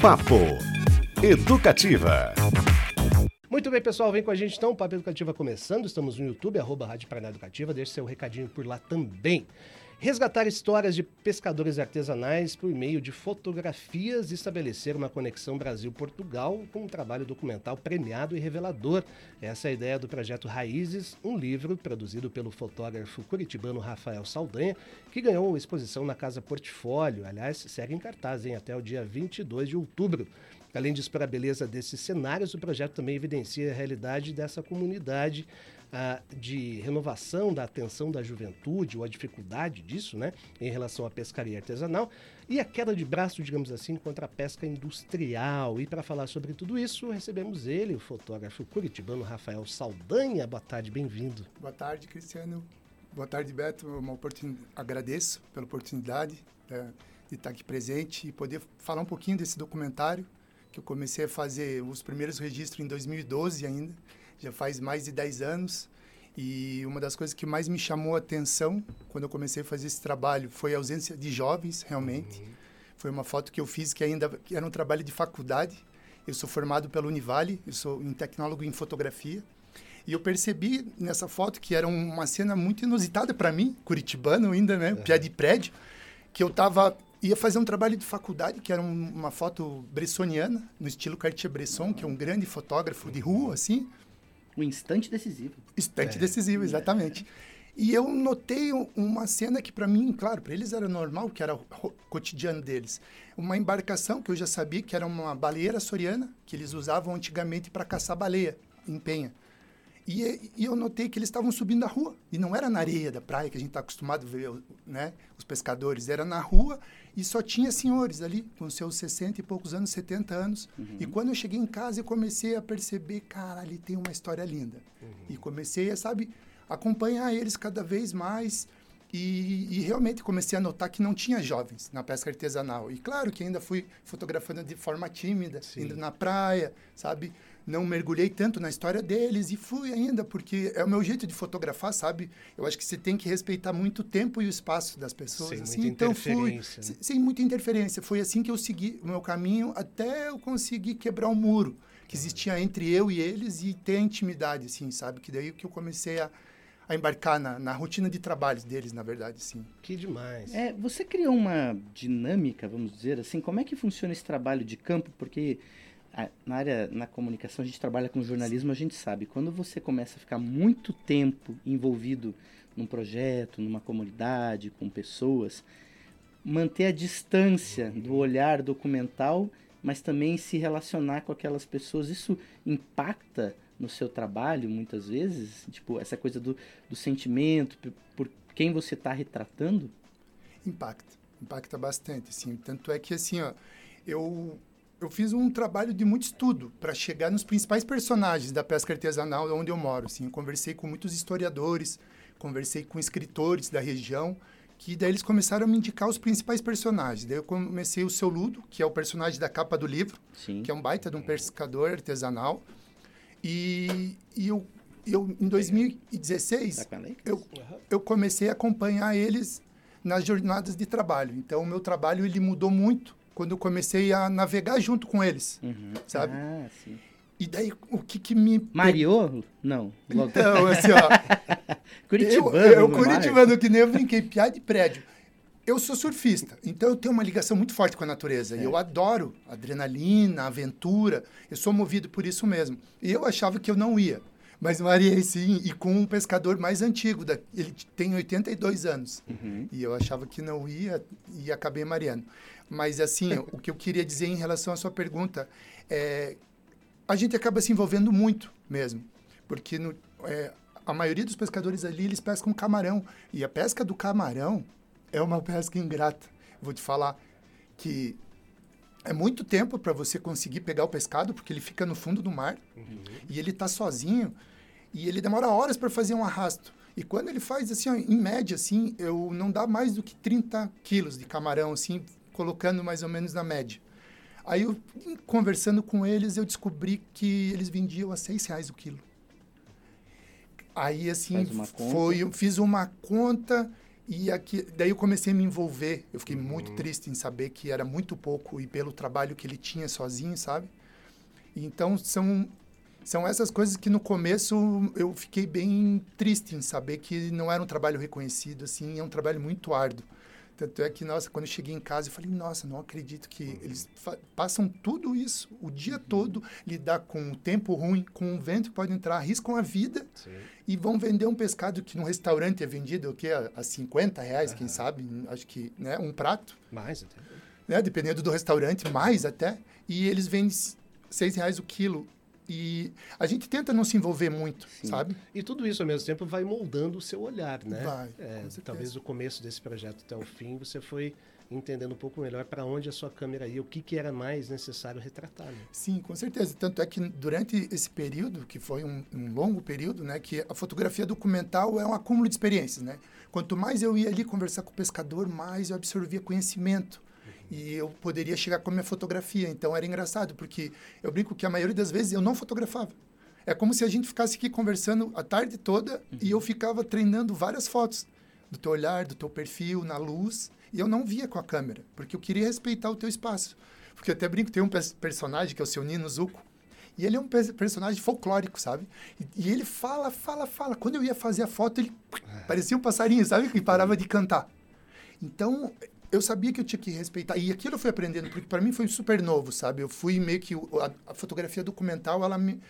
Papo Educativa. Muito bem, pessoal, vem com a gente então, Papo Educativa começando. Estamos no YouTube, arroba Rádio Paraná Educativa. Deixe seu recadinho por lá também. Resgatar histórias de pescadores artesanais por meio de fotografias e estabelecer uma conexão Brasil-Portugal com um trabalho documental premiado e revelador. Essa é a ideia do projeto Raízes, um livro produzido pelo fotógrafo curitibano Rafael Saldanha, que ganhou exposição na Casa Portfólio. Aliás, segue em cartaz hein, até o dia 22 de outubro. Além de expor a beleza desses cenários, o projeto também evidencia a realidade dessa comunidade de renovação da atenção da juventude, ou a dificuldade disso, né, em relação à pescaria artesanal, e a queda de braço, digamos assim, contra a pesca industrial. E para falar sobre tudo isso, recebemos ele, o fotógrafo curitibano Rafael Saldanha. Boa tarde, bem-vindo. Boa tarde, Cristiano. Boa tarde, Beto. Uma oportun... Agradeço pela oportunidade né, de estar aqui presente e poder falar um pouquinho desse documentário que eu comecei a fazer os primeiros registros em 2012 ainda já faz mais de 10 anos. E uma das coisas que mais me chamou a atenção quando eu comecei a fazer esse trabalho foi a ausência de jovens, realmente. Uhum. Foi uma foto que eu fiz que ainda que era um trabalho de faculdade. Eu sou formado pela Univale, eu sou um tecnólogo em fotografia. E eu percebi nessa foto que era uma cena muito inusitada para mim, curitibano ainda, né, uhum. pé de prédio, que eu tava ia fazer um trabalho de faculdade, que era um, uma foto bressoniana, no estilo Cartier-Bresson, que é um grande fotógrafo de rua, assim. Um instante decisivo. Instante é. decisivo, exatamente. E eu notei uma cena que para mim, claro, para eles era normal, que era o cotidiano deles. Uma embarcação que eu já sabia que era uma baleeira soriana, que eles usavam antigamente para caçar baleia em penha. E, e, eu notei que eles estavam subindo a rua. E não era na areia da praia, que a gente está acostumado a ver né, os pescadores. Era na rua e só tinha senhores ali, com seus 60 e poucos anos, 70 anos. Uhum. E quando eu cheguei em casa, eu comecei a perceber, cara, ali tem uma história linda. Uhum. E comecei a, sabe, acompanhar eles cada vez mais. E, e, realmente comecei a notar que não tinha jovens na pesca artesanal. E claro que ainda fui fotografando de forma tímida, Sim. indo na praia, sabe? Não mergulhei tanto na história deles e fui ainda, porque é o meu jeito de fotografar, sabe? Eu acho que você tem que respeitar muito o tempo e o espaço das pessoas. Sem assim. muita então fui né? sem, muita interferência. Foi assim que eu segui o meu caminho até eu conseguir quebrar o um muro que existia entre eu e eles e ter a intimidade, assim, sabe? Que daí que eu comecei a, a embarcar na, na, rotina de trabalho deles, na verdade, sim. Que demais. É, você criou uma dinâmica, vamos dizer assim, como é que funciona esse trabalho de campo? Porque na área, na comunicação, a gente trabalha com jornalismo, a gente sabe, quando você começa a ficar muito tempo envolvido num projeto, numa comunidade, com pessoas, manter a distância do olhar documental, mas também se relacionar com aquelas pessoas, isso impacta no seu trabalho, muitas vezes? Tipo, essa coisa do, do sentimento, por, quem você está retratando? Impacta, impacta bastante, sim. Tanto é que, assim, ó, eu eu fiz um trabalho de muito estudo para chegar nos principais personagens da pesca artesanal onde eu moro. Assim. Eu conversei com muitos historiadores, conversei com escritores da região, que daí eles começaram a me indicar os principais personagens. Daí eu comecei o Seu Ludo, que é o personagem da capa do livro, Sim. que é um baita de um pescador artesanal. E, e eu, eu, em 2016, eu, eu comecei a acompanhar eles nas jornadas de trabalho. Então, o meu trabalho ele mudou muito quando eu comecei a navegar junto com eles, uhum. sabe? Ah, sim. E daí, o que que me... Mariô? Não. Então, assim, ó... Curitibano. Eu, eu Curitibano, que nem eu brinquei, piada de prédio. Eu sou surfista, então eu tenho uma ligação muito forte com a natureza. E eu adoro adrenalina, aventura. Eu sou movido por isso mesmo. E eu achava que eu não ia. Mas mariei sim, e com um pescador mais antigo. Da, ele tem 82 anos. Uhum. E eu achava que não ia e acabei mareando. Mas, assim, o que eu queria dizer em relação à sua pergunta é a gente acaba se envolvendo muito mesmo. Porque no, é, a maioria dos pescadores ali, eles pescam camarão. E a pesca do camarão é uma pesca ingrata. Vou te falar que é muito tempo para você conseguir pegar o pescado, porque ele fica no fundo do mar uhum. e ele está sozinho e ele demora horas para fazer um arrasto. E quando ele faz assim, ó, em média, assim, eu não dá mais do que 30 quilos de camarão, assim, colocando mais ou menos na média. Aí, eu, conversando com eles, eu descobri que eles vendiam a seis reais o quilo. Aí, assim, foi, eu fiz uma conta, E aqui, daí eu comecei a me envolver. Eu fiquei muito triste em saber que era muito pouco e pelo trabalho que ele tinha sozinho, sabe? Então são são essas coisas que no começo eu fiquei bem triste em saber que não era um trabalho reconhecido, assim, é um trabalho muito árduo. Tanto é que, nossa, quando eu cheguei em casa, eu falei, nossa, não acredito que Uhum. eles passam tudo isso, o dia todo, lidar com o tempo ruim, com o vento que pode entrar, arriscam a vida Sim. e vão vender um pescado que num restaurante é vendido o quê? a, a 50 reais, quem sabe, acho que, né, um prato, Mais até. né, dependendo do restaurante, mais até, e eles vendem s- seis reais o quilo. E a gente tenta não se envolver muito, Sim. sabe? E tudo isso ao mesmo tempo vai moldando o seu olhar, né? Vai, É, talvez o começo desse projeto até o fim você foi entendendo um pouco melhor para onde a sua câmera ia, o que, que era mais necessário retratar. Né? Sim, com certeza. Tanto é que durante esse período, que foi um, um longo período, né, que a fotografia documental é um acúmulo de experiências, né? Quanto mais eu ia ali conversar com o pescador, mais eu absorvia conhecimento. E eu poderia chegar com a minha fotografia. Então era engraçado, porque eu brinco que a maioria das vezes eu não fotografava. É como se a gente ficasse aqui conversando a tarde toda e eu ficava treinando várias fotos do teu olhar, do teu perfil, na luz, e eu não via com a câmera, porque eu queria respeitar o teu espaço. Porque eu até brinco, tem um pers- personagem que é o seu Nino Zuko, e ele é um pers- personagem folclórico, sabe? E, e ele fala, fala, fala. Quando eu ia fazer a foto, ele parecia um passarinho, sabe? Que parava de cantar. Então, eu sabia que eu tinha que respeitar. E aquilo eu fui aprendendo, porque para mim foi super novo, sabe? Eu fui meio que. A, a fotografia documental, ela me.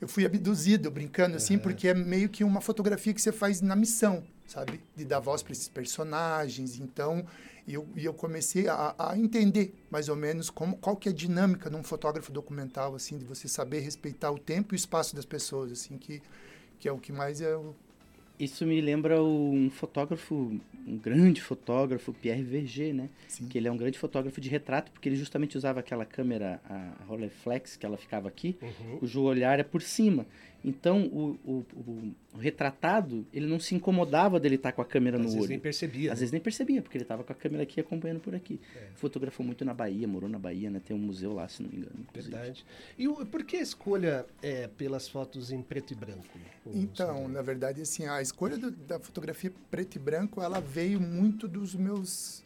Eu fui abduzido, brincando assim, porque é meio que uma fotografia que você faz na missão, sabe? De dar voz para esses personagens. Então, e eu, e eu comecei a, a entender mais ou menos como, qual que é a dinâmica num fotógrafo documental, assim, de você saber respeitar o tempo e o espaço das pessoas, assim, que, que é o que mais o, Isso me lembra um fotógrafo, um grande fotógrafo, Pierre Verger, né? Sim. Que ele é um grande fotógrafo de retrato, porque ele justamente usava aquela câmera, a Rolleiflex, que ela ficava aqui, Uhum. cujo olhar é por cima. Então, o, o- o- retratado, ele não se incomodava dele estar com a câmera Às no vezes olho. nem percebia. Às né? vezes nem percebia, porque ele estava com a câmera aqui acompanhando por aqui. Fotografou muito na Bahia, morou na Bahia, né? Tem um museu lá, se não me engano. inclusive. Verdade. E o, por que a escolha é pelas fotos em preto e branco? Então, na verdade, assim, a escolha do- da fotografia preto e branco, ela veio muito dos meus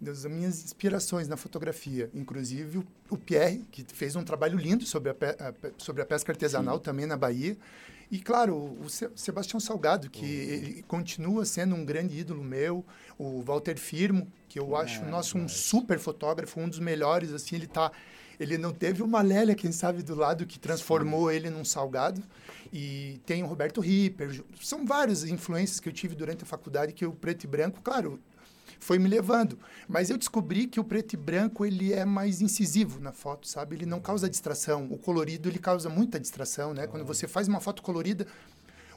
das minhas inspirações na fotografia, inclusive o, o Pierre, que fez um trabalho lindo sobre a, pe- a sobre a pesca artesanal também na Bahia, e claro, o, Se- Sebastião Salgado, que ele continua sendo um grande ídolo meu, o Walter Firmo, que eu acho, nosso, um super fotógrafo, um dos melhores, assim, ele tá ele não teve uma Lélia, quem sabe, do lado que transformou ele num salgado. E tem o Roberto Ripper. São várias influências que eu tive durante a faculdade que o preto e branco, claro, foi me levando. Mas eu descobri que o preto e branco ele é mais incisivo na foto, sabe? Ele não causa distração. O colorido ele causa muita distração, né? Quando você faz uma foto colorida,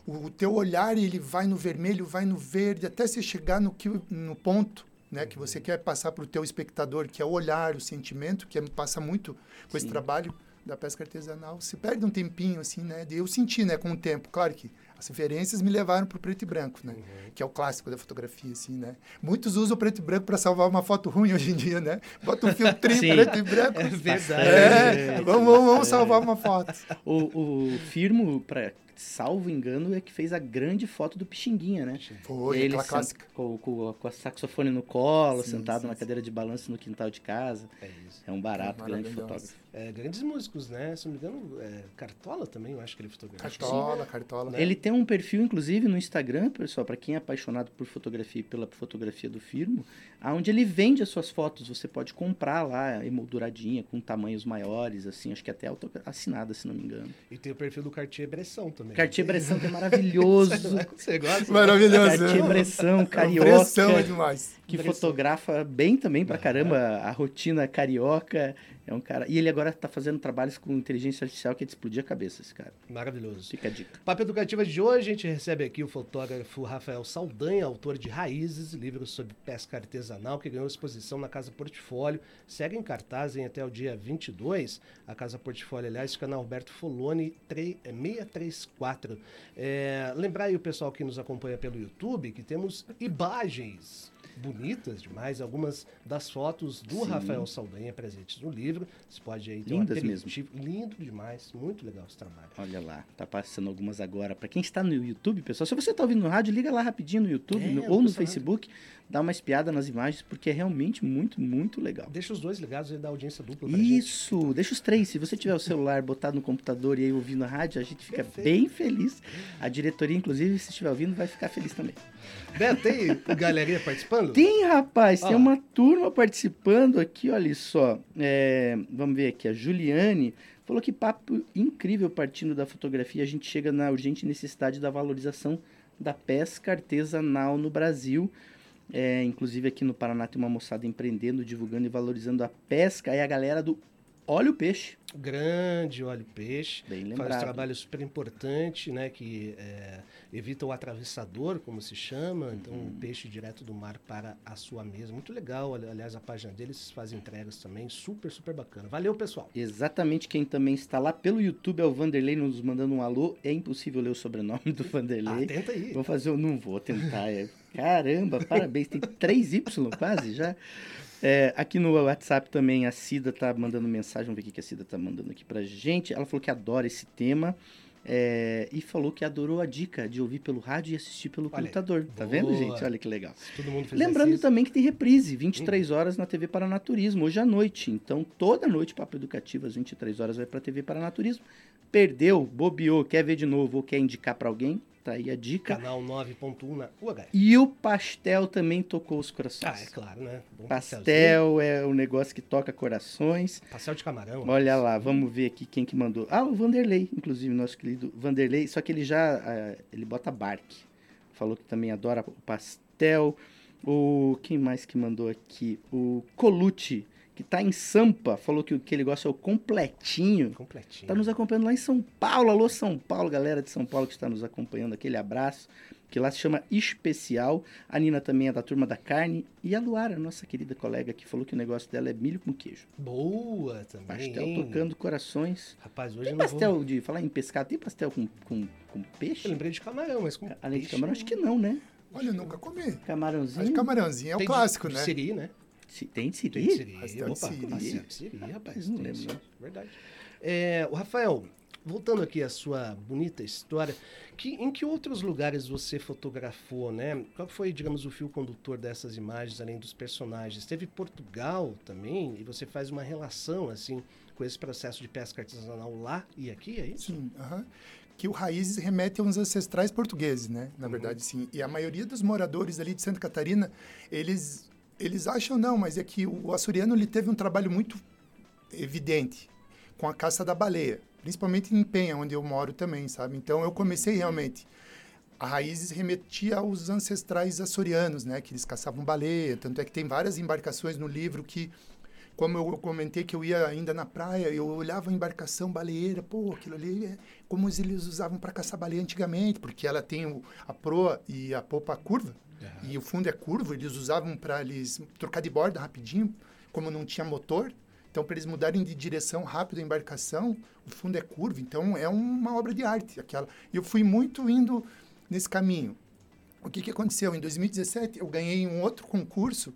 o, o teu olhar ele vai no vermelho, vai no verde, até você chegar no, que, no ponto né, que você quer passar para o teu espectador, que é o olhar, o sentimento, que é, passa muito com esse Sim. trabalho da pesca artesanal. Se perde um tempinho, assim, né? Eu senti, né, com o tempo. Claro que as referências me levaram para o preto e branco, né? Que é o clássico da fotografia, assim, né? Muitos usam o preto e branco para salvar uma foto ruim hoje em dia, né? Bota um filtrinho Sim. preto e branco. É verdade. É, vamos, vamos, vamos salvar uma foto. O, o Firmo, pra, salvo engano, é que fez a grande foto do Pixinguinha, né? Foi, Ele aquela clássica. Com, com, com a saxofone no colo, Sim, sentado sim, na sim. cadeira de balanço no quintal de casa. É isso. É um barato, É grande fotógrafo. É, grandes músicos, né? Se não me engano, é, Cartola também, eu acho que ele fotografou. Cartola, cartola. Né? Ele tem um perfil, inclusive, no Instagram, pessoal, para quem é apaixonado por fotografia e pela fotografia do Firmo, onde ele vende as suas fotos. Você pode comprar lá, emolduradinha, com tamanhos maiores, assim, acho que até assinada, se não me engano. E tem o perfil do Cartier-Bresson também. Cartier-Bresson que é maravilhoso. Você gosta? Maravilhoso. Cartier-Bresson, carioca. Pressão é demais. que fotografa bem também pra caramba a rotina carioca. É um cara. E ele agora tá fazendo trabalhos com inteligência artificial que é de explodir a cabeça, esse cara. Maravilhoso. Fica a dica. Papo Educativa de hoje, a gente recebe aqui o fotógrafo Rafael Saldanha, autor de Raízes, livro sobre pesca artesanal, que ganhou exposição na Casa Portfólio. Segue em cartaz em até o dia 22. A Casa Portfólio, aliás, fica na Alberto Foloni 3, é, 634. É, lembrar aí o pessoal que nos acompanha pelo YouTube que temos imagens bonitas demais. Algumas das fotos do Sim. Rafael Saldanha presentes no livro. Você pode aí ter Lindas um aperitivo. Lindo demais, muito legal esse trabalho. Olha lá, tá passando algumas agora. Para quem está no YouTube, pessoal, se você tá ouvindo no rádio, liga lá rapidinho no YouTube É, no- ou no. Facebook, dá uma espiada nas imagens, porque é realmente muito, muito legal. Deixa os dois ligados aí da audiência dupla pra gente. Isso, deixa os três. Se você tiver o celular botado no computador e aí ouvindo a rádio, a gente fica Perfeito. bem feliz. A diretoria, inclusive, se estiver ouvindo, vai ficar feliz também. Beto, tem galerinha participando? Tem, rapaz, Ó tem uma turma participando aqui, olha só. É, vamos ver aqui, a Juliane falou que papo incrível partindo da fotografia. A gente chega na urgente necessidade da valorização da pesca artesanal no Brasil. É, inclusive aqui no Paraná tem uma moçada empreendendo, divulgando e valorizando a pesca. Aí a galera do Olha o Peixe. Grande óleo peixe. Bem Faz um lembrado. trabalho super importante, né? Que é, evita o atravessador, como se chama. Então, Uhum. o peixe direto do mar para a sua mesa. Muito legal. ali- Aliás, a página deles faz entregas também. Super, super bacana. Valeu, pessoal. Exatamente quem também está lá pelo YouTube é o Vanderlei nos mandando um alô. É impossível ler o sobrenome do Vanderlei. Ah, tenta aí. Vou fazer, eu não vou tentar. é. Caramba, parabéns. Tem 3Y quase já. É, aqui no WhatsApp também a Cida tá mandando mensagem. Vamos ver o que a Cida tá mandando aqui pra gente. Ela falou que adora esse tema. é, e falou que adorou a dica de ouvir pelo rádio e assistir pelo Olha computador. Tá vendo, Boa. gente? Olha que legal. Lembrando exercício. também que tem reprise, 23 horas na TV Paranaturismo, hoje à noite. Então, toda noite, Papo Educativo, às 23 horas, vai pra TV Paranaturismo. Perdeu, bobeou, quer ver de novo ou quer indicar pra alguém? Tá aí a dica. Canal 9.1 na UH. E o pastel também tocou os corações. Ah, é claro, né? Bom Pastel é o negócio que toca corações. Pastel de camarão. Olha lá, vamos ver aqui quem que mandou. Ah, o Vanderlei, inclusive, nosso querido Vanderlei. Só que ele já, ah, ele bota barque. Falou que também adora o pastel. O, quem mais que mandou aqui? O Colucci, que tá em Sampa. Falou que o que ele gosta é o completinho. Completinho. Tá nos acompanhando lá em São Paulo. Alô, São Paulo, galera de São Paulo que está nos acompanhando. Aquele abraço. Que lá se chama Especial. A Nina também é da turma da carne. E a Luara, nossa querida colega, que falou que o negócio dela é milho com queijo. Boa também. Pastel hein? tocando corações. Rapaz, hoje Tem pastel vou... de falar em pescado, tem pastel com, com, com peixe? Eu lembrei de camarão, mas com Além de peixe, camarão, acho que não, né? Olha, eu nunca comi. Acho Camarãozinho. que camarãozinho é o Tem de- clássico, de né? Siri, né? Se- Tem de Tem siri? de Siri. Opa, siri. Siri, rapaz. não tem lembro, não. Verdade. É, o Rafael, voltando aqui à sua bonita história, que, em que outros lugares você fotografou, né? Qual foi, digamos, o fio condutor dessas imagens, além dos personagens? Teve Portugal também, e você faz uma relação, assim, com esse processo de pesca artesanal lá e aqui, é isso? Sim, aham. Que o Raízes remete a uns ancestrais portugueses, né? Na Uhum. verdade, sim. E a maioria dos moradores ali de Santa Catarina, eles, eles acham não, mas é que o açoriano ele teve um trabalho muito evidente com a caça da baleia, principalmente em Penha, onde eu moro também, sabe? Então eu comecei realmente a Raízes remetia aos ancestrais açorianos, né? Que eles caçavam baleia. Tanto é que tem várias embarcações no livro que, como eu comentei que eu ia ainda na praia, eu olhava a embarcação baleeira, pô, aquilo ali é como eles usavam para caçar baleia antigamente, porque ela tem a proa e a popa curva, e o fundo é curvo, eles usavam para eles trocar de borda rapidinho, como não tinha motor. Então, para eles mudarem de direção rápido a embarcação, o fundo é curvo. Então, é uma obra de arte. aquela. E eu fui muito indo nesse caminho. O que, que aconteceu? Em 2017, eu ganhei um outro concurso,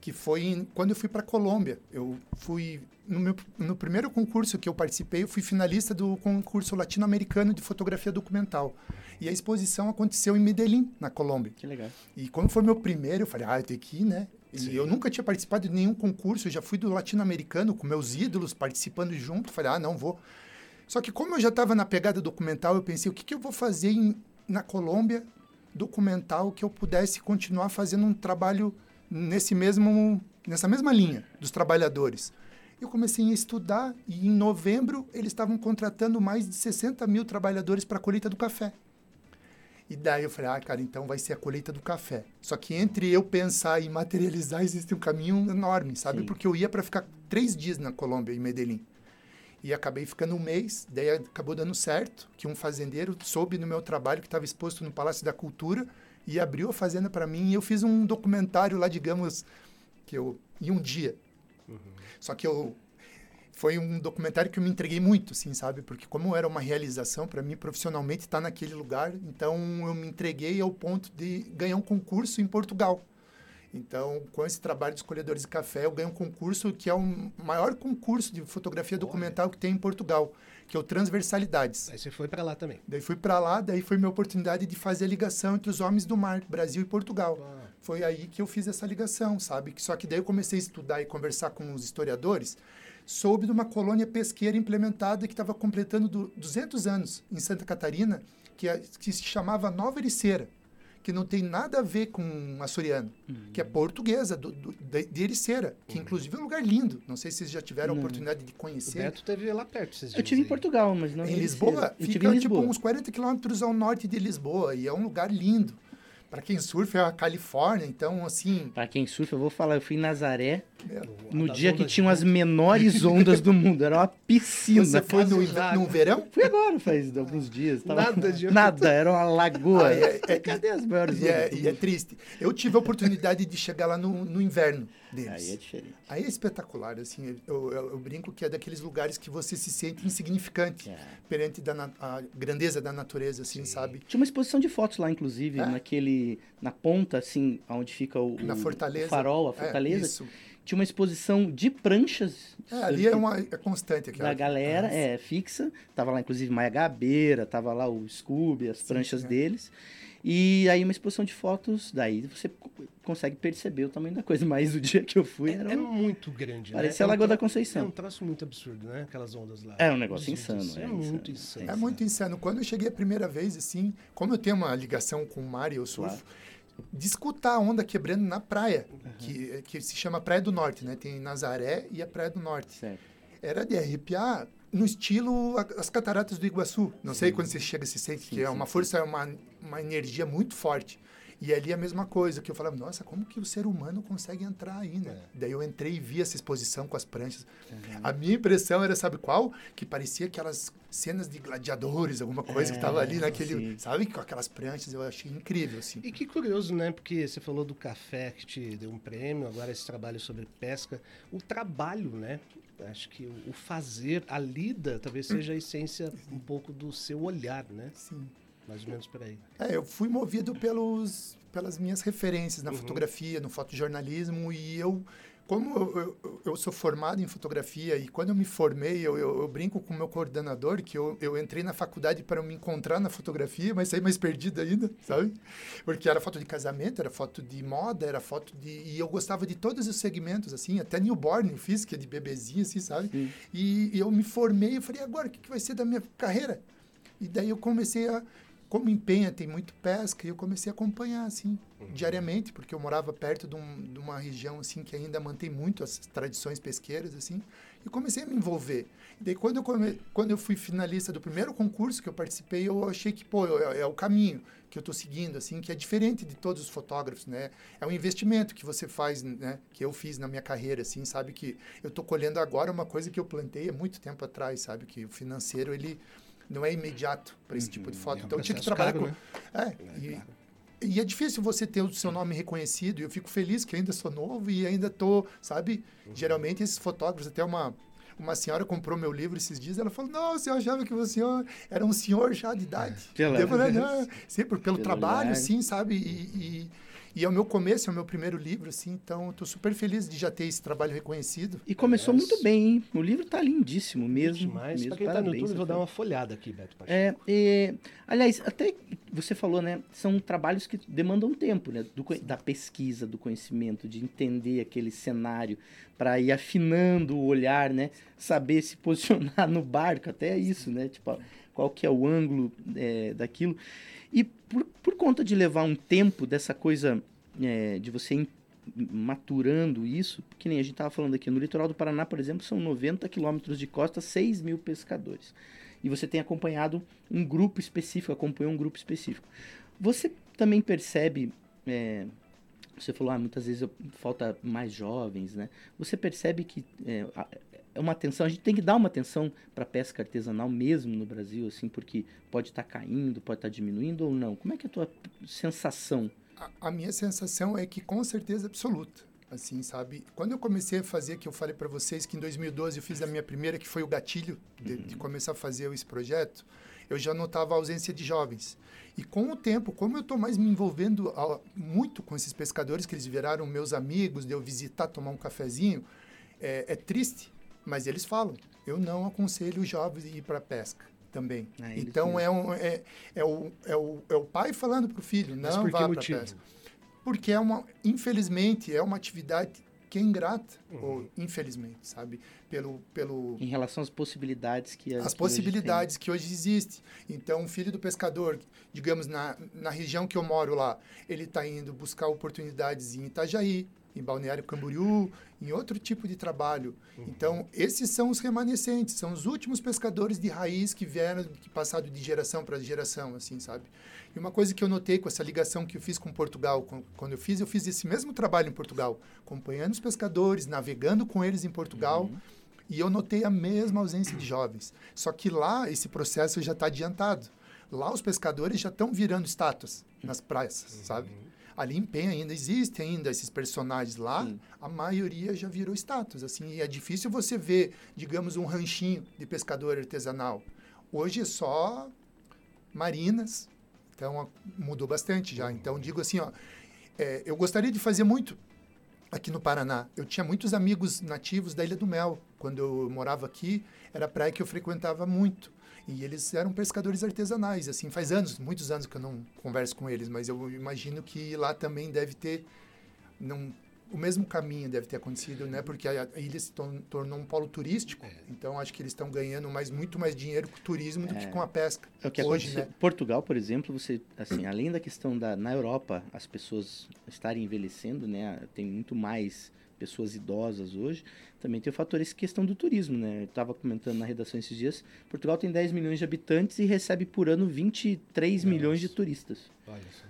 que foi em- quando eu fui para a Colômbia. Eu fui, no, meu, no primeiro concurso que eu participei, eu fui finalista do concurso latino-americano de fotografia documental. E a exposição aconteceu em Medellín, na Colômbia. Que legal. E quando foi meu primeiro, eu falei, ah, eu tenho que ir, né? Sim. E eu nunca tinha participado de nenhum concurso, eu já fui do latino-americano com meus ídolos participando junto. Falei, ah, não vou. Só que como eu já estava na pegada documental, eu pensei, o que, que eu vou fazer em- na Colômbia documental que eu pudesse continuar fazendo um trabalho nesse mesmo, nessa mesma linha dos trabalhadores. Eu comecei a estudar e em novembro eles estavam contratando mais de 60 mil trabalhadores para a colheita do café. E daí eu falei, ah, cara, então vai ser a colheita do café. Só que entre eu pensar e materializar existe um caminho enorme, sabe? Sim. Porque eu ia para ficar três dias na Colômbia, em Medellín. E acabei ficando um mês, daí acabou dando certo, que um fazendeiro soube no meu trabalho que estava exposto no Palácio da Cultura e abriu a fazenda para mim e eu fiz um documentário lá, digamos, que eu em um dia. Só que eu foi um documentário que eu me entreguei muito, assim, sabe? Porque como era uma realização para mim profissionalmente estar naquele lugar, então eu me entreguei ao ponto de ganhar um concurso em Portugal. Então, com esse trabalho de escolhedores de café, eu ganhei um concurso que é o maior concurso de fotografia documental que tem em Portugal, que é o Transversalidades. Aí você foi para lá também. Daí fui para lá, daí foi minha oportunidade de fazer a ligação entre os homens do mar, Brasil e Portugal. Ah, Foi aí que eu fiz essa ligação, sabe? Que Só que daí eu comecei a estudar e conversar com os historiadores, soube de uma colônia pesqueira implementada que estava completando du- 200 anos em Santa Catarina, que, é- que se chamava Nova Ericeira, que não tem nada a ver com açoriano, que é portuguesa, do, do- de, de Ericeira, que inclusive é um lugar lindo. Não sei se vocês já tiveram a Não. oportunidade de o conhecer. Beto teve lá perto esses Eu tive em. Portugal, mas não Em Lisboa, fica em tipo Lisboa. uns 40 quilômetros ao norte de Lisboa e é um lugar lindo. Para quem surfa é a Califórnia, então assim, Pra quem surfa, eu vou falar, eu fui em Nazaré O- no das dia que tinham as menores ondas do mundo. Era uma piscina. você foi no, no verão? Fui agora, faz alguns dias. Tava... Nada de- Nada, era uma lagoa. Ah, é- é- Cadê as maiores E é, ondas do e é triste. Eu tive a oportunidade de chegar lá no, no inverno deles. Aí é diferente. Aí é espetacular, assim, eu, eu- eu brinco que é daqueles lugares que você se sente insignificante É. perante da, a grandeza da natureza, assim, sabe? Tinha uma exposição de fotos lá, inclusive, É? naquele. Na ponta, assim, onde fica o, Na o- fortaleza. o farol, a É, fortaleza. isso. Tinha uma exposição de pranchas. É, ali é uma é constante. Aquela, da galera, Ah, é, fixa. Tava lá, inclusive, Maia Gabeira, tava lá o Scooby, as pranchas é. deles. E aí uma exposição de fotos, daí você co- consegue perceber o tamanho da coisa. Mas o dia que eu fui era É um- muito grande, né? Parecia É a um Lagoa da tro- É Conceição. um troço muito absurdo, né? Aquelas ondas lá. É um negócio insano, É, é muito insano. insano. É muito insano. Quando eu cheguei a primeira vez, assim, como eu tenho uma ligação com o mar e eu surfo, de escutar a onda quebrando na praia, que, que se chama Praia do Norte, né? Tem Nazaré e a Praia do Norte. Certo. Era de arrepiar no estilo as cataratas do Iguaçu. Não sei quando você chega, você sente Sim, que é uma sim. força, é uma, uma energia muito forte. E ali é a mesma coisa, que eu falava, nossa, como que o ser humano consegue entrar aí, né? Daí eu entrei e vi essa exposição com as pranchas. A minha impressão era, sabe qual? Que parecia aquelas cenas de gladiadores, alguma coisa que tava ali naquele, sim. sabe? Com aquelas pranchas, eu achei incrível, assim. E que curioso, né? Porque você falou do café que te deu um prêmio, agora esse trabalho sobre pesca. O trabalho, né? Acho que o o fazer, a lida, talvez seja a essência um pouco do seu olhar, né? Sim. Mais ou menos por aí. É, eu fui movido pelos, pelas minhas referências na Uhum. fotografia, no fotojornalismo, e eu, como eu, eu, eu sou formado em fotografia, e quando eu me formei, eu, eu, brinco com o meu coordenador, que eu, eu entrei na faculdade para me encontrar na fotografia, mas saí mais perdido ainda, sabe? Porque era foto de casamento, era foto de moda, era foto de... E eu gostava de todos os segmentos, assim, até newborn eu fiz, que é de bebezinho, assim, sabe? E, e eu me formei, eu falei, agora, o que, que vai ser da minha carreira? E daí eu comecei a como em Penha tem muito pesca, eu comecei a acompanhar, assim, diariamente, porque eu morava perto de, um- de uma região, assim, que ainda mantém muito as tradições pesqueiras, assim, e comecei a me envolver. E daí, quando eu, come, quando eu fui finalista do primeiro concurso que eu participei, eu achei que, pô, é, é o caminho que eu estou seguindo, assim, que é diferente de todos os fotógrafos, né? É um investimento que você faz, né? Que eu fiz na minha carreira, assim, sabe? Que eu estou colhendo agora uma coisa que eu plantei há muito tempo atrás, sabe? Que o financeiro, ele não é imediato para esse tipo de foto. É um então, tinha que trabalhar caro, com... né? É, e, e é difícil você ter o seu nome reconhecido. E eu fico feliz que ainda sou novo e ainda tô, sabe? Geralmente esses fotógrafos, até uma uma senhora comprou meu livro esses dias, ela falou: "Nossa, eu achava que você era um senhor já de idade". Pela- Eu falei, "Não, sim, por- pelo Pelo trabalho, sim, sabe? E, e, e é o meu começo, é o meu primeiro livro, assim, então estou super feliz de já ter esse trabalho reconhecido. E começou Aliás, muito bem, hein? O livro tá lindíssimo mesmo. Mas pra quem tá no YouTube, eu vou dar Rafael. uma folhada aqui, Beto Pacheco. É, é, aliás, até você falou, né? São trabalhos que demandam tempo, né? do da pesquisa, do conhecimento, de entender aquele cenário para ir afinando o olhar, né? Saber se posicionar no barco, até isso, né? Tipo, qual que é o ângulo é, daquilo. E por, por conta de levar um tempo dessa coisa é, de você maturando isso, que nem a gente estava falando aqui, no litoral do Paraná, por exemplo, são 90 quilômetros de costa, 6 mil pescadores. E você tem acompanhado um grupo específico, acompanhou um grupo específico. Você também percebe, é, você falou, ah, muitas vezes falta mais jovens, né? Você percebe que é uma atenção, a gente tem que dar uma atenção para a pesca artesanal mesmo no Brasil, assim, porque pode estar caindo, pode estar diminuindo ou não? Como é que é a tua sensação? A, a minha sensação é que com certeza absoluta. Assim, sabe? Quando eu comecei a fazer, que eu falei para vocês que em 2012 eu fiz a minha primeira, que foi o gatilho de, de começar a fazer esse projeto, eu já notava a ausência de jovens. E com o tempo, como eu estou mais me envolvendo a, muito com esses pescadores, que eles viraram meus amigos, de eu visitar, tomar um cafezinho, é, é triste, mas eles falam, eu não aconselho os jovens a ir para a pesca também. Ah, então é, mesmo. um, é, é, o, é, o, é o pai falando para o filho, Mas não que vá para pesca. Porque é uma, infelizmente, é uma atividade que é ingrata, Uhum. ou infelizmente, sabe? Pelo, pelo, Em relação às possibilidades que as que hoje possibilidades que hoje existem. Então, o filho do pescador, digamos, na, na região que eu moro lá, ele está indo buscar oportunidades em Itajaí, em Balneário Camboriú, em outro tipo de trabalho. Então, esses são os remanescentes, são os últimos pescadores de raiz que vieram, que passaram de geração para geração, assim, sabe? E uma coisa que eu notei com essa ligação que eu fiz com Portugal, com- quando eu fiz, eu fiz esse mesmo trabalho em Portugal, acompanhando os pescadores, navegando com eles em Portugal, e eu notei a mesma ausência de jovens. Só que lá esse processo já está adiantado. Lá os pescadores já estão virando estátuas nas praias, sabe? Ali em Penha ainda existe ainda esses personagens lá, Sim. a maioria já virou estátuas, assim, e é difícil você ver, digamos, um ranchinho de pescador artesanal. Hoje é só marinas, então mudou bastante já. Então digo assim, ó, é, eu gostaria de fazer muito aqui no Paraná. Eu tinha muitos amigos nativos da Ilha do Mel. Quando eu morava aqui, era praia que eu frequentava muito. E eles eram pescadores artesanais, assim, faz anos, muitos anos que eu não converso com eles, mas eu imagino que lá também deve ter não, o mesmo caminho deve ter acontecido, né? Porque a, ilha se tor- tornou um polo turístico, É. então acho que eles estão ganhando mais, muito mais dinheiro com o turismo do que com a pesca. É o que Hoje, aconteceu. né? Portugal, por exemplo, você, assim, além da questão da na Europa as pessoas estarem envelhecendo, né, tem muito mais pessoas idosas hoje, também tem o fator essa questão do turismo, né? Eu estava comentando na redação esses dias, Portugal tem 10 milhões de habitantes e recebe por ano 23 milhões de turistas.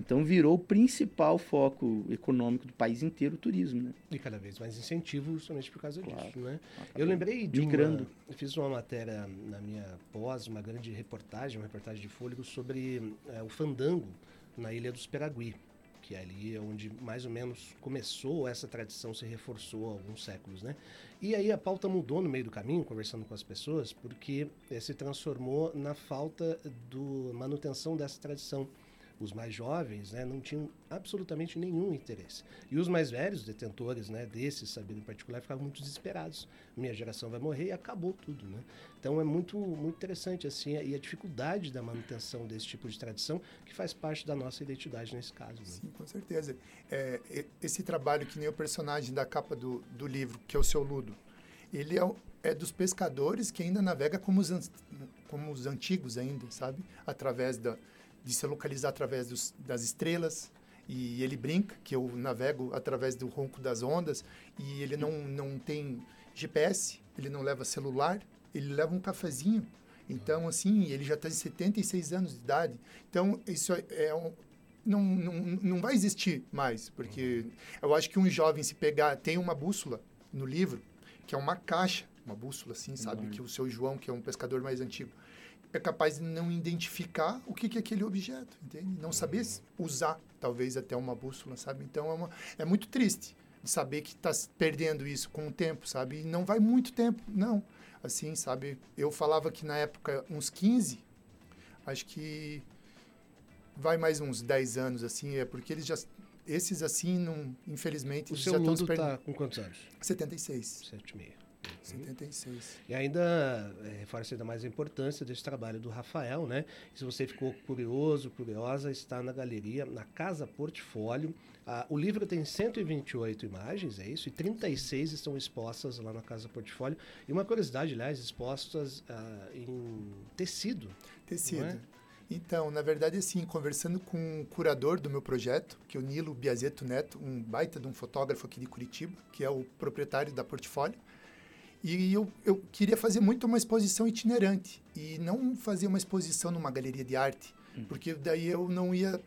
Então virou o principal foco econômico do país inteiro o turismo, né? E cada vez mais incentivo justamente por causa Claro. disso, né? Acabou Eu lembrei de migrando. uma... Eu fiz uma matéria na minha pós, uma grande reportagem, uma reportagem de fôlego sobre eh, o fandango na Ilha dos Peragui, que é ali onde mais ou menos começou essa tradição, se reforçou há alguns séculos, né? E aí a pauta mudou no meio do caminho, conversando com as pessoas, porque eh, se transformou na falta do manutenção dessa tradição. Os mais jovens né, não tinham absolutamente nenhum interesse. E os mais velhos, detentores né, desse saber em particular, ficavam muito desesperados. Minha geração vai morrer e acabou tudo. Né? Então é muito, muito interessante assim, e a dificuldade da manutenção desse tipo de tradição, que faz parte da nossa identidade nesse caso. Né? Sim, com certeza. É, esse trabalho, que nem o personagem da capa do, do livro, que é o seu Ludo, ele é, é dos pescadores que ainda navega como os, como os antigos ainda, sabe? Através da, de se localizar através dos, das estrelas. E ele brinca que eu navego através do ronco das ondas e ele não, não tem GPS, ele não leva celular, ele leva um cafezinho. Então, assim, ele já está em 76 anos de idade. Então, isso é- é um, não, não, não vai existir mais, porque eu acho que um jovem se pegar, tem uma bússola no livro, que é uma caixa, uma bússola assim, sabe, que o seu João, que é um pescador mais antigo, é capaz de não identificar o que que é aquele objeto, entende? Não saber usar, talvez até uma bússola, sabe? Então é, uma, é muito triste de saber que está perdendo isso com o tempo, sabe? E não vai muito tempo, não. Assim, sabe? Eu falava que na época uns 15, acho que vai mais uns 10 anos, assim, é porque eles já. Esses, assim, não, infelizmente, O seu já estão Ludo se perdendo. está com quantos anos? 76. Sete e meio. 76. E ainda é, reforça ainda mais a importância desse trabalho do Rafael, né? Se você ficou curioso, curiosa, está na galeria, na Casa Portfólio. Ah, o livro tem 128 imagens, é isso? E 36 estão expostas lá na Casa Portfólio. E uma curiosidade, aliás, expostas ah, em tecido. Tecido. É? Então, na verdade, assim, conversando com o curador do meu projeto, que é o Nilo Biazeto Neto, um baita de um fotógrafo aqui de Curitiba, que é o proprietário da Portfólio, e eu, eu queria fazer muito uma exposição itinerante e não fazer uma exposição numa galeria de arte, porque daí eu não ia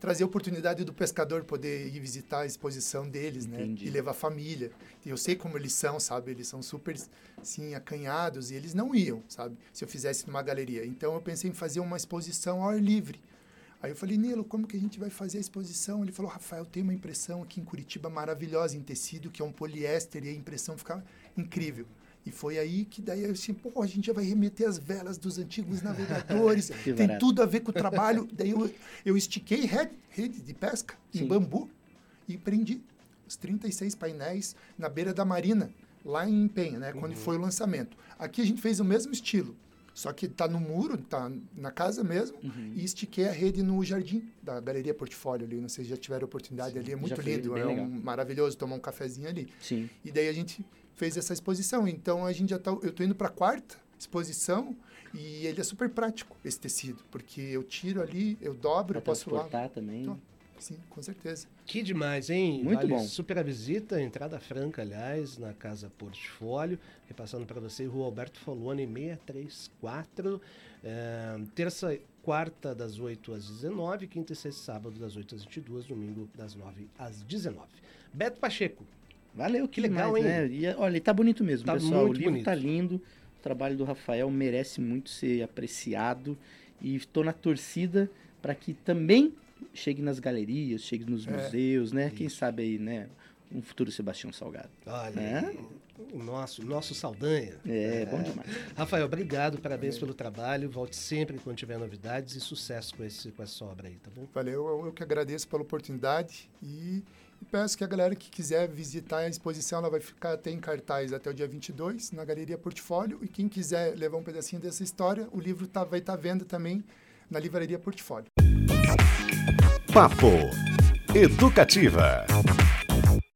trazer a oportunidade do pescador poder ir visitar a exposição deles, né? Entendi. E levar a família. E eu sei como eles são, sabe? Eles são super, assim, acanhados e eles não iam, sabe? Se eu fizesse numa galeria. Então eu pensei em fazer uma exposição ao ar livre. Aí eu falei, Nilo, como que a gente vai fazer a exposição? Ele falou, Rafael, tem uma impressão aqui em Curitiba maravilhosa em tecido, que é um poliéster, e a impressão fica incrível. E foi aí que daí eu assim, pô, a gente já vai remeter as velas dos antigos navegadores, tem barato. tudo a ver com o trabalho. daí eu, eu estiquei rede, rede de pesca Sim. em bambu e prendi os 36 painéis na beira da marina, lá em Penha, né, quando foi o lançamento. Aqui a gente fez o mesmo estilo, só que tá no muro, tá na casa mesmo, Uhum. e estiquei a rede no jardim da Galeria Portfólio ali, não sei se já tiveram oportunidade ali, é muito lindo, é um, maravilhoso tomar um cafezinho ali. Sim. E daí a gente fez essa exposição. Então a gente já tá, eu tô indo para a quarta exposição e ele é super prático esse tecido, porque eu tiro ali, eu dobro, Pra eu posso lá. transportar também. Então, Sim, com certeza. Que demais, hein? Muito vale bom. Super a visita, entrada franca, aliás, na Casa Portfólio. Repassando para você, Rua Alberto Foloni, 634. É, terça, quarta, das 8 às 19, quinta e sexta, sábado, das 8 às 22, domingo, das 9 às 19. Beto Pacheco, Valeu, que, legal, demais, hein? né? E, olha, e tá bonito mesmo, Tá pessoal. O livro bonito. tá lindo. O trabalho do Rafael merece muito ser apreciado. E estou na torcida para que também chegue nas galerias, chegue nos É, museus, né? Quem sabe aí, né? Um futuro Sebastião Salgado. olha, É? aí, o nosso, nosso Saldanha. É, bom demais. Rafael, obrigado, parabéns pelo trabalho. Volte sempre quando tiver novidades e sucesso com, esse, com essa obra aí, tá bom? Valeu, eu, eu que agradeço pela oportunidade e, e peço que a galera que quiser visitar a exposição, ela vai ficar até em cartaz até o dia 22 na Galeria Portfólio e quem quiser levar um pedacinho dessa história, o livro tá, vai estar vendo também na Livraria Portfólio. Papo Educativa.